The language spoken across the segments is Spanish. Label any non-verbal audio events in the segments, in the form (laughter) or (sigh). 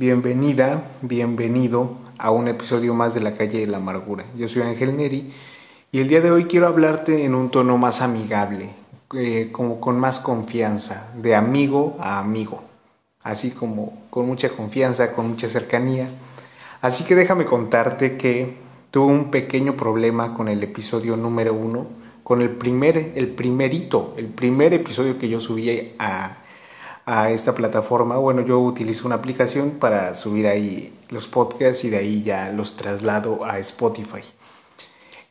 Bienvenida, bienvenido a un episodio más de La calle de la amargura. Yo soy Ángel Neri y el día de hoy quiero hablarte en un tono más amigable, eh, como con más confianza, de amigo a amigo, así como con mucha confianza, con mucha cercanía. Así que déjame contarte que tuve un pequeño problema con el episodio número uno, con el primer, el primerito, el primer episodio que yo subí a a esta plataforma. Bueno, yo utilizo una aplicación para subir ahí los podcasts y de ahí ya los traslado a Spotify.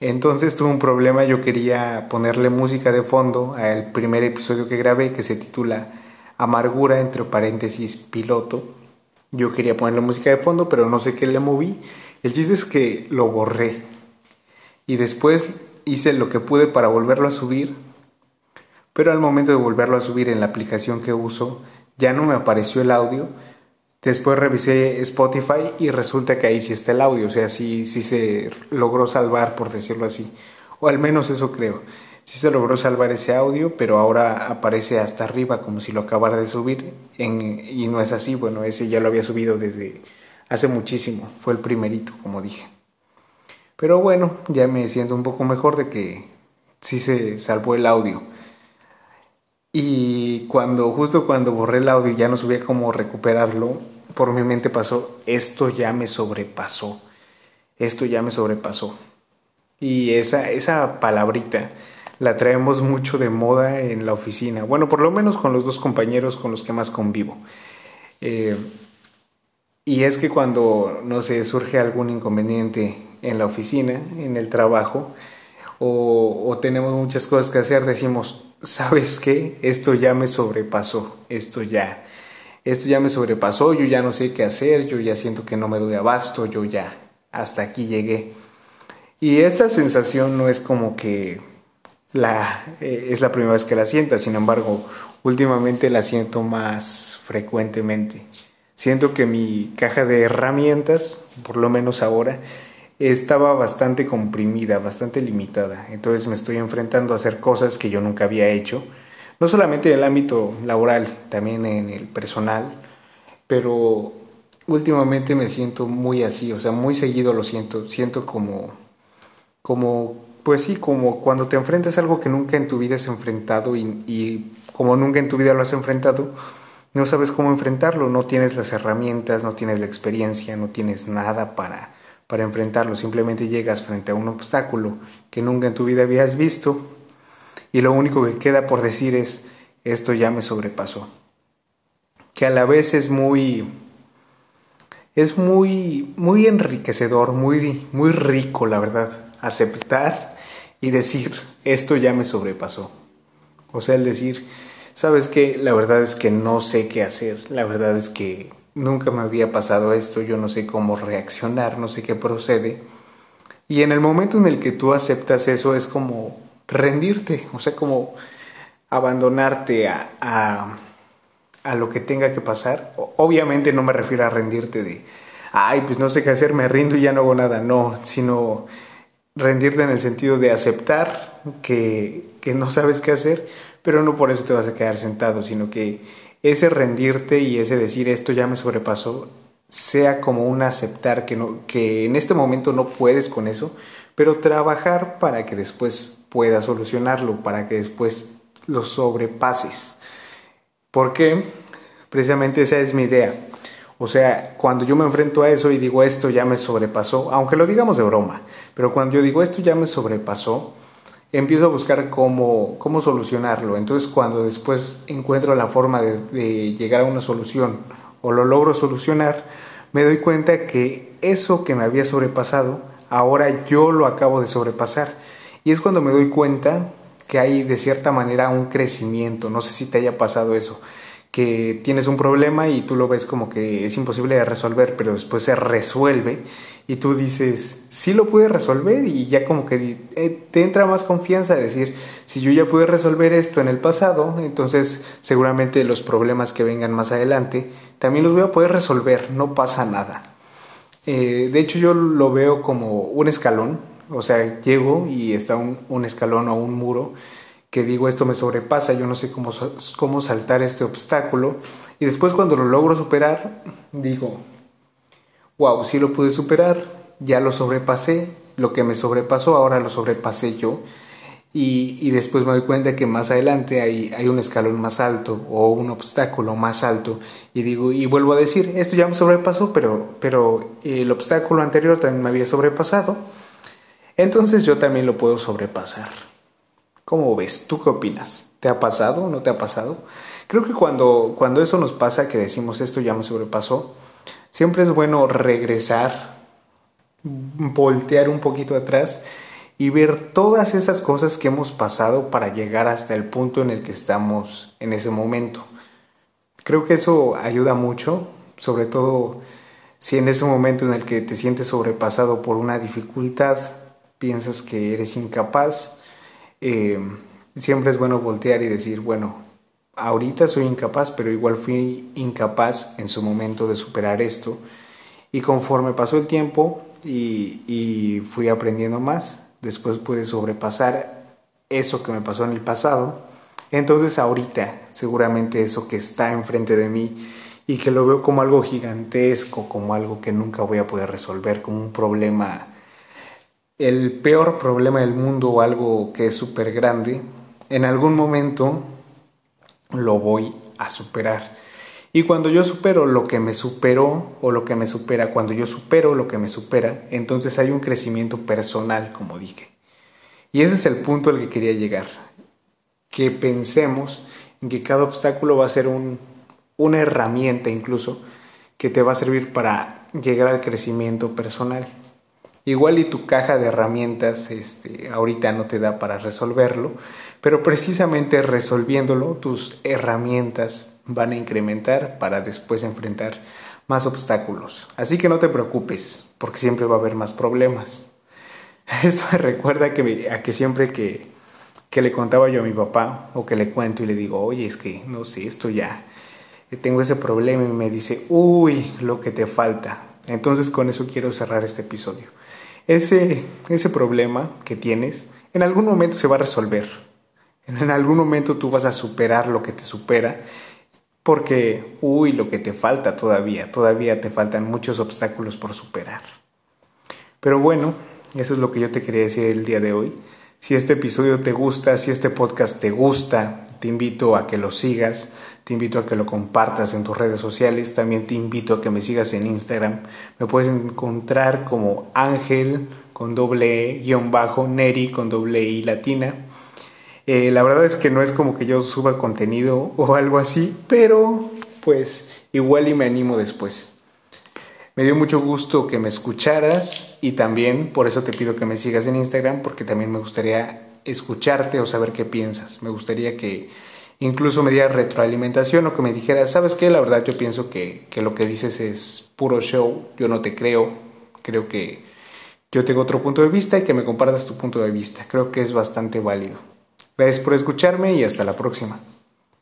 Entonces tuve un problema, yo quería ponerle música de fondo al primer episodio que grabé que se titula Amargura entre paréntesis piloto. Yo quería ponerle música de fondo, pero no sé qué le moví. El chiste es que lo borré. Y después hice lo que pude para volverlo a subir, pero al momento de volverlo a subir en la aplicación que uso ya no me apareció el audio. Después revisé Spotify y resulta que ahí sí está el audio, o sea, sí, sí se logró salvar, por decirlo así, o al menos eso creo. Sí se logró salvar ese audio, pero ahora aparece hasta arriba como si lo acabara de subir y no es así, bueno, ese ya lo había subido desde hace muchísimo, fue el primerito, como dije. Pero bueno, ya me siento un poco mejor de que sí se salvó el audio. Y cuando, justo cuando borré el audio y ya no sabía cómo recuperarlo, por mi mente pasó, esto ya me sobrepasó, esto ya me sobrepasó. Y esa, esa palabrita la traemos mucho de moda en la oficina, bueno, por lo menos con los dos compañeros con los que más convivo. Eh, y es que cuando, no sé, surge algún inconveniente en la oficina, en el trabajo, o, o tenemos muchas cosas que hacer, decimos, ¿sabes qué? Esto ya me sobrepasó, esto ya, esto ya me sobrepasó, yo ya no sé qué hacer, yo ya siento que no me doy abasto, yo ya, hasta aquí llegué. Y esta sensación no es como que la, eh, es la primera vez que la sienta, sin embargo, últimamente la siento más frecuentemente. Siento que mi caja de herramientas, por lo menos ahora, estaba bastante comprimida, bastante limitada. Entonces me estoy enfrentando a hacer cosas que yo nunca había hecho, no solamente en el ámbito laboral, también en el personal, pero últimamente me siento muy así, o sea, muy seguido lo siento, siento como, como, pues sí, como cuando te enfrentas a algo que nunca en tu vida has enfrentado y, y como nunca en tu vida lo has enfrentado, no sabes cómo enfrentarlo, no tienes las herramientas, no tienes la experiencia, no tienes nada para para enfrentarlo. Simplemente llegas frente a un obstáculo que nunca en tu vida habías visto y lo único que queda por decir es, esto ya me sobrepasó. Que a la vez es muy, es muy, muy enriquecedor, muy, muy rico, la verdad, aceptar y decir, esto ya me sobrepasó. O sea, el decir, sabes que la verdad es que no sé qué hacer, la verdad es que nunca me había pasado esto, yo no sé cómo reaccionar, no sé qué procede. Y en el momento en el que tú aceptas eso es como rendirte, o sea, como abandonarte a, a, a lo que tenga que pasar. Obviamente no me refiero a rendirte de, ay, pues no sé qué hacer, me rindo y ya no hago nada, no, sino rendirte en el sentido de aceptar que, que no sabes qué hacer, pero no por eso te vas a quedar sentado, sino que ese rendirte y ese decir esto ya me sobrepasó sea como un aceptar que, no, que en este momento no puedes con eso, pero trabajar para que después puedas solucionarlo, para que después lo sobrepases. Porque precisamente esa es mi idea. O sea, cuando yo me enfrento a eso y digo esto ya me sobrepasó, aunque lo digamos de broma, pero cuando yo digo esto ya me sobrepasó, empiezo a buscar cómo, cómo solucionarlo. Entonces cuando después encuentro la forma de, llegar a una solución o lo logro solucionar, me doy cuenta que eso que me había sobrepasado, ahora yo lo acabo de sobrepasar. Y es cuando me doy cuenta que hay de cierta manera un crecimiento. No sé si te haya pasado eso que tienes un problema y tú lo ves como que es imposible de resolver, pero después se resuelve y tú dices, sí lo pude resolver y ya como que eh, te entra más confianza de decir, si yo ya pude resolver esto en el pasado, entonces seguramente los problemas que vengan más adelante también los voy a poder resolver, no pasa nada. Eh, de hecho yo lo veo como un escalón, o sea, llego y está un, un escalón o un muro que digo esto me sobrepasa, yo no sé cómo, cómo saltar este obstáculo y después cuando lo logro superar digo, wow, sí lo pude superar, ya lo sobrepasé, lo que me sobrepasó ahora lo sobrepasé yo. Y, después me doy cuenta que más adelante hay, hay, un escalón más alto o un obstáculo más alto. Y digo y vuelvo a decir esto ya me sobrepasó pero pero el obstáculo anterior también me había sobrepasado entonces yo también lo puedo sobrepasar ¿cómo ves? ¿tú qué opinas? ¿te ha pasado no te ha pasado? creo que cuando cuando eso nos pasa que decimos esto ya me sobrepasó siempre es bueno regresar voltear un poquito atrás y ver todas esas cosas que hemos pasado para llegar hasta el punto en el que estamos en ese momento. Creo que eso ayuda mucho, sobre todo si en ese momento en el que te sientes sobrepasado por una dificultad, piensas que eres incapaz, eh, siempre es bueno voltear y decir, bueno, ahorita soy incapaz, pero igual fui incapaz en su momento de superar esto. Y conforme pasó el tiempo y, y fui aprendiendo más, después pude sobrepasar eso que me pasó en el pasado. Entonces ahorita seguramente eso que está enfrente de mí y que lo veo como algo gigantesco, como algo que nunca voy a poder resolver, como un problema, el peor problema del mundo o algo que es súper grande, en algún momento lo voy a superar. Y cuando yo supero lo que me superó o lo que me supera, cuando yo supero lo que me supera, entonces hay un crecimiento personal, como dije. Y ese es el punto al que quería llegar. Que pensemos en que cada obstáculo va a ser un, una herramienta incluso que te va a servir para llegar al crecimiento personal. Igual y tu caja de herramientas este, ahorita no te da para resolverlo, pero precisamente resolviéndolo tus herramientas van a incrementar para después enfrentar más obstáculos. Así que no te preocupes, porque siempre va a haber más problemas. (laughs) Esto me recuerda que a que siempre que, que le contaba yo a mi papá o que le cuento y le digo, oye, es que no sé, esto ya, tengo ese problema y me dice, uy, lo que te falta. Entonces con eso quiero cerrar este episodio. Ese, ese problema que tienes en algún momento se va a resolver. En algún momento tú vas a superar lo que te supera porque, uy, lo que te falta todavía, todavía te faltan muchos obstáculos por superar. Pero bueno, eso es lo que yo te quería decir el día de hoy. Si este episodio te gusta, si este podcast te gusta, te invito a que lo sigas, te invito a que lo compartas en tus redes sociales, también te invito a que me sigas en Instagram. Me puedes encontrar como Ángel con doble E, guion bajo, Neri con doble I latina. Eh, la verdad es que no es como que yo suba contenido o algo así, pero pues igual y me animo después. Me dio mucho gusto que me escucharas y también por eso te pido que me sigas en Instagram porque también me gustaría escucharte o saber qué piensas. Me gustaría que incluso me dieras retroalimentación o que me dijeras, ¿sabes qué? La verdad yo pienso que, que lo que dices es puro show, yo no te creo, creo que yo tengo otro punto de vista y que me compartas tu punto de vista. Creo que es bastante válido. Gracias por escucharme y hasta la próxima.